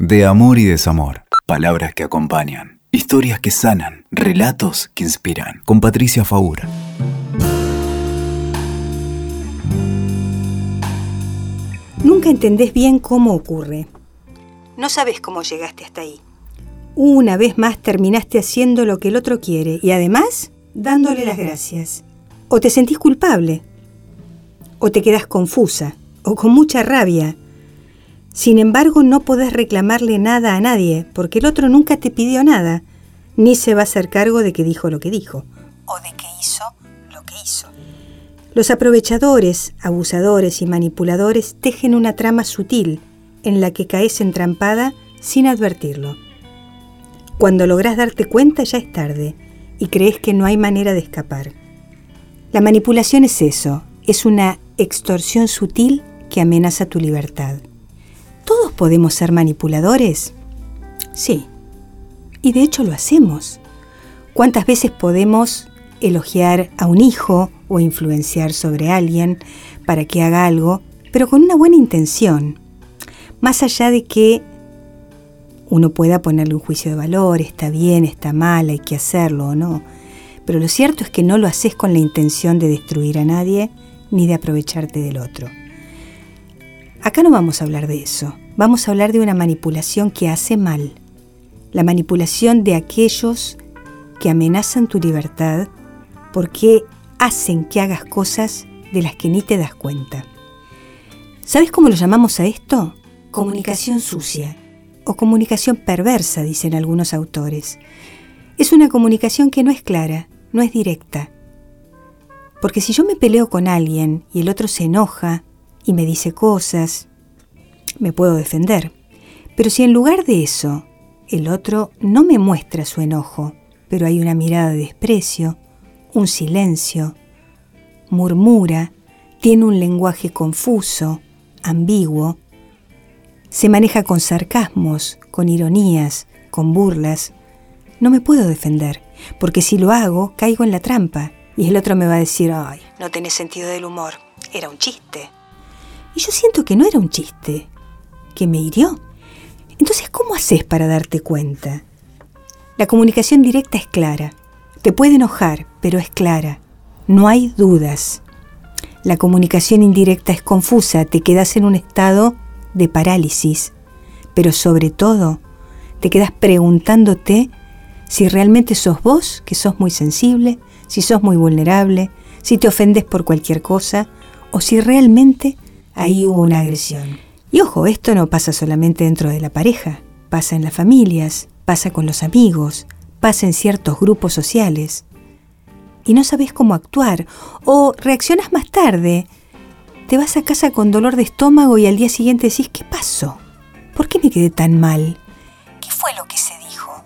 De amor y desamor. Palabras que acompañan. Historias que sanan. Relatos que inspiran. Con Patricia Faura. Nunca entendés bien cómo ocurre. No sabes cómo llegaste hasta ahí. Una vez más terminaste haciendo lo que el otro quiere y además dándole las gracias. O te sentís culpable. O te quedas confusa. O con mucha rabia. Sin embargo, no podés reclamarle nada a nadie, porque el otro nunca te pidió nada, ni se va a hacer cargo de que dijo lo que dijo, o de que hizo lo que hizo. Los aprovechadores, abusadores y manipuladores tejen una trama sutil en la que caes entrampada sin advertirlo. Cuando lográs darte cuenta ya es tarde y crees que no hay manera de escapar. La manipulación es eso, es una extorsión sutil que amenaza tu libertad. ¿Todos podemos ser manipuladores? Sí, y de hecho lo hacemos. ¿Cuántas veces podemos elogiar a un hijo o influenciar sobre alguien para que haga algo, pero con una buena intención? Más allá de que uno pueda ponerle un juicio de valor, está bien, está mal, hay que hacerlo o no. Pero lo cierto es que no lo haces con la intención de destruir a nadie ni de aprovecharte del otro. Acá no vamos a hablar de eso, vamos a hablar de una manipulación que hace mal, la manipulación de aquellos que amenazan tu libertad porque hacen que hagas cosas de las que ni te das cuenta. ¿Sabes cómo lo llamamos a esto? Comunicación sucia o comunicación perversa, dicen algunos autores. Es una comunicación que no es clara, no es directa. Porque si yo me peleo con alguien y el otro se enoja y me dice cosas, me puedo defender. Pero si en lugar de eso el otro no me muestra su enojo, pero hay una mirada de desprecio, un silencio, murmura, tiene un lenguaje confuso, ambiguo, se maneja con sarcasmos, con ironías, con burlas, no me puedo defender, porque si lo hago caigo en la trampa y el otro me va a decir, ay, no tenés sentido del humor, era un chiste. Y yo siento que no era un chiste, que me hirió. Entonces, ¿cómo haces para darte cuenta? La comunicación directa es clara. Te puede enojar, pero es clara. No hay dudas. La comunicación indirecta es confusa, te quedas en un estado de parálisis, pero sobre todo te quedas preguntándote si realmente sos vos, que sos muy sensible, si sos muy vulnerable, si te ofendes por cualquier cosa, o si realmente ahí hubo una agresión. Y ojo, esto no pasa solamente dentro de la pareja, pasa en las familias, pasa con los amigos, pasa en ciertos grupos sociales. Y no sabes cómo actuar, o reaccionas más tarde, te vas a casa con dolor de estómago y al día siguiente decís, ¿qué pasó? ¿Por qué me quedé tan mal? ¿Qué fue lo que se dijo?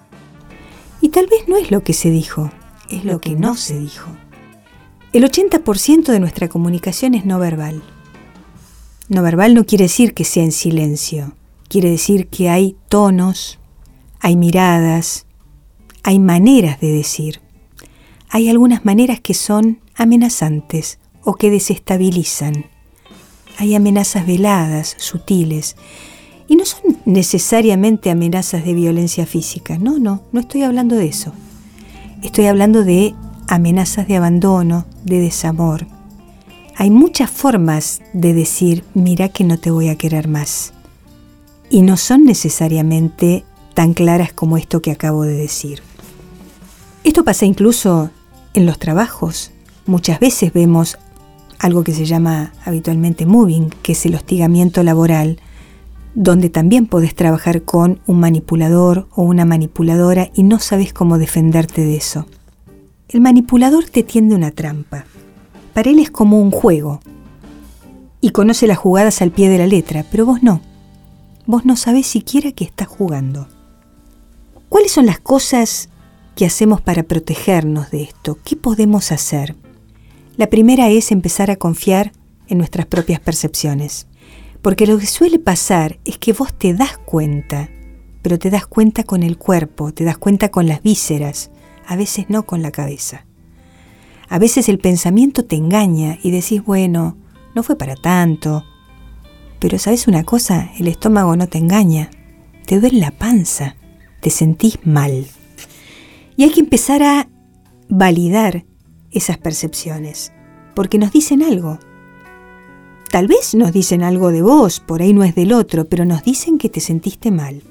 Y tal vez no es lo que se dijo, es lo que no se dijo. El 80% de nuestra comunicación es no verbal. No verbal no quiere decir que sea en silencio, quiere decir que hay tonos, hay miradas, hay maneras de decir. Hay algunas maneras que son amenazantes o que desestabilizan. Hay amenazas veladas, sutiles, y no son necesariamente amenazas de violencia física. No, no, no estoy hablando de eso. Estoy hablando de amenazas de abandono, de desamor, hay muchas formas de decir, mira que no te voy a querer más. Y no son necesariamente tan claras como esto que acabo de decir. Esto pasa incluso en los trabajos. Muchas veces vemos algo que se llama habitualmente moving, que es el hostigamiento laboral, donde también podés trabajar con un manipulador o una manipuladora y no sabes cómo defenderte de eso. El manipulador te tiende una trampa. Para él es como un juego y conoce las jugadas al pie de la letra, pero vos no. Vos no sabés siquiera que estás jugando. ¿Cuáles son las cosas que hacemos para protegernos de esto? ¿Qué podemos hacer? La primera es empezar a confiar en nuestras propias percepciones. Porque lo que suele pasar es que vos te das cuenta, pero te das cuenta con el cuerpo, te das cuenta con las vísceras, a veces no con la cabeza. A veces el pensamiento te engaña y decís, bueno, no fue para tanto. Pero sabes una cosa, el estómago no te engaña. te duele la panza, te sentís mal. Y hay que empezar a validar esas percepciones, porque nos dicen algo. Tal vez nos dicen algo de vos, por ahí no es del otro, pero nos dicen que te sentiste mal.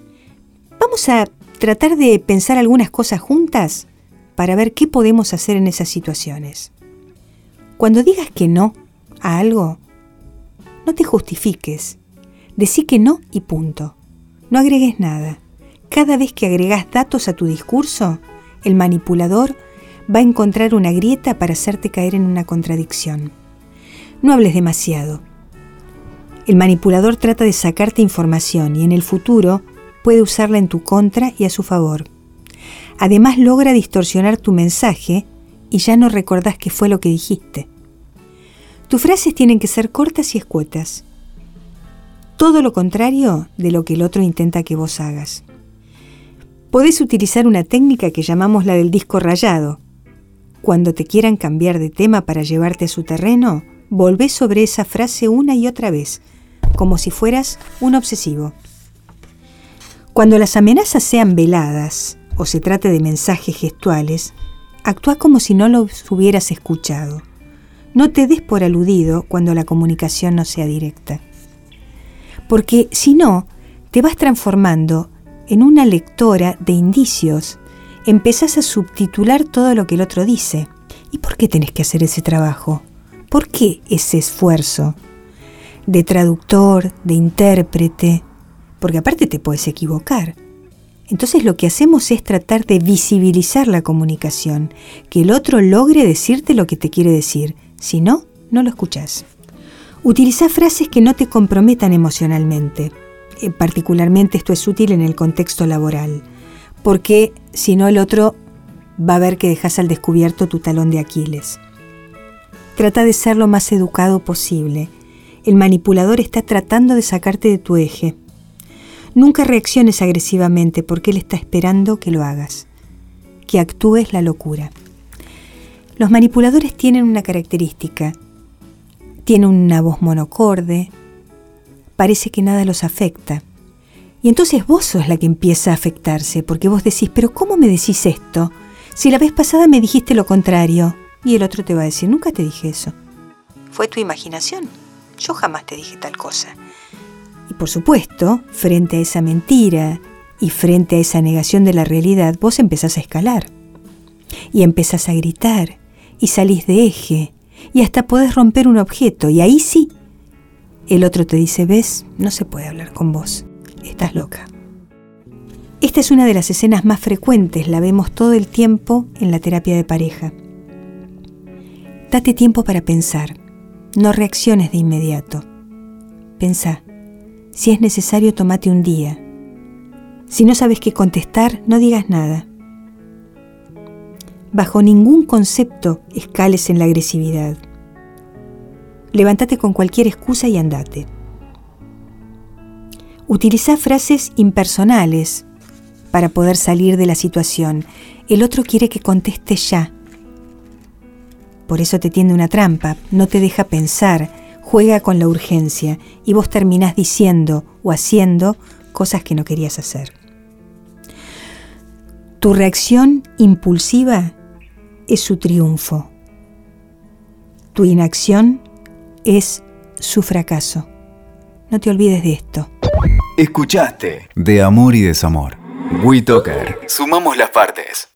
Vamos a tratar de pensar algunas cosas juntas para ver qué podemos hacer en esas situaciones. Cuando digas que no a algo, no te justifiques. Decí que no y punto. No agregues nada. Cada vez que agregas datos a tu discurso, el manipulador va a encontrar una grieta para hacerte caer en una contradicción. No hables demasiado. El manipulador trata de sacarte información y en el futuro puede usarla en tu contra y a su favor. Además logra distorsionar tu mensaje y ya no recordás qué fue lo que dijiste. Tus frases tienen que ser cortas y escuetas. Todo lo contrario de lo que el otro intenta que vos hagas. Podés utilizar una técnica que llamamos la del disco rayado. Cuando te quieran cambiar de tema para llevarte a su terreno, volvés sobre esa frase una y otra vez, como si fueras un obsesivo. Cuando las amenazas sean veladas o se trate de mensajes gestuales, actúa como si no los hubieras escuchado. No te des por aludido cuando la comunicación no sea directa. Porque si no, te vas transformando en una lectora de indicios. Empezás a subtitular todo lo que el otro dice. ¿Y por qué tenés que hacer ese trabajo? ¿Por qué ese esfuerzo? De traductor, de intérprete, porque aparte te puedes equivocar. Entonces lo que hacemos es tratar de visibilizar la comunicación, que el otro logre decirte lo que te quiere decir, si no, no lo escuchas. Utiliza frases que no te comprometan emocionalmente. Eh, particularmente esto es útil en el contexto laboral, porque si no el otro va a ver que dejas al descubierto tu talón de Aquiles. Trata de ser lo más educado posible. El manipulador está tratando de sacarte de tu eje. Nunca reacciones agresivamente porque él está esperando que lo hagas, que actúes la locura. Los manipuladores tienen una característica. Tienen una voz monocorde. Parece que nada los afecta. Y entonces vos sos la que empieza a afectarse, porque vos decís, pero ¿cómo me decís esto? Si la vez pasada me dijiste lo contrario. Y el otro te va a decir, nunca te dije eso. Fue tu imaginación. Yo jamás te dije tal cosa. Y por supuesto, frente a esa mentira y frente a esa negación de la realidad, vos empezás a escalar. Y empezás a gritar y salís de eje y hasta podés romper un objeto y ahí sí. El otro te dice, ves, no se puede hablar con vos, estás loca. Esta es una de las escenas más frecuentes, la vemos todo el tiempo en la terapia de pareja. Date tiempo para pensar, no reacciones de inmediato. Pensá, si es necesario, tomate un día. Si no sabes qué contestar, no digas nada. Bajo ningún concepto escales en la agresividad. Levántate con cualquier excusa y andate. Utiliza frases impersonales para poder salir de la situación. El otro quiere que contestes ya. Por eso te tiende una trampa, no te deja pensar, juega con la urgencia y vos terminás diciendo o haciendo cosas que no querías hacer. Tu reacción impulsiva es su triunfo. Tu inacción es su fracaso. No te olvides de esto. Escuchaste De Amor y Desamor. WeToker. Sumamos las partes.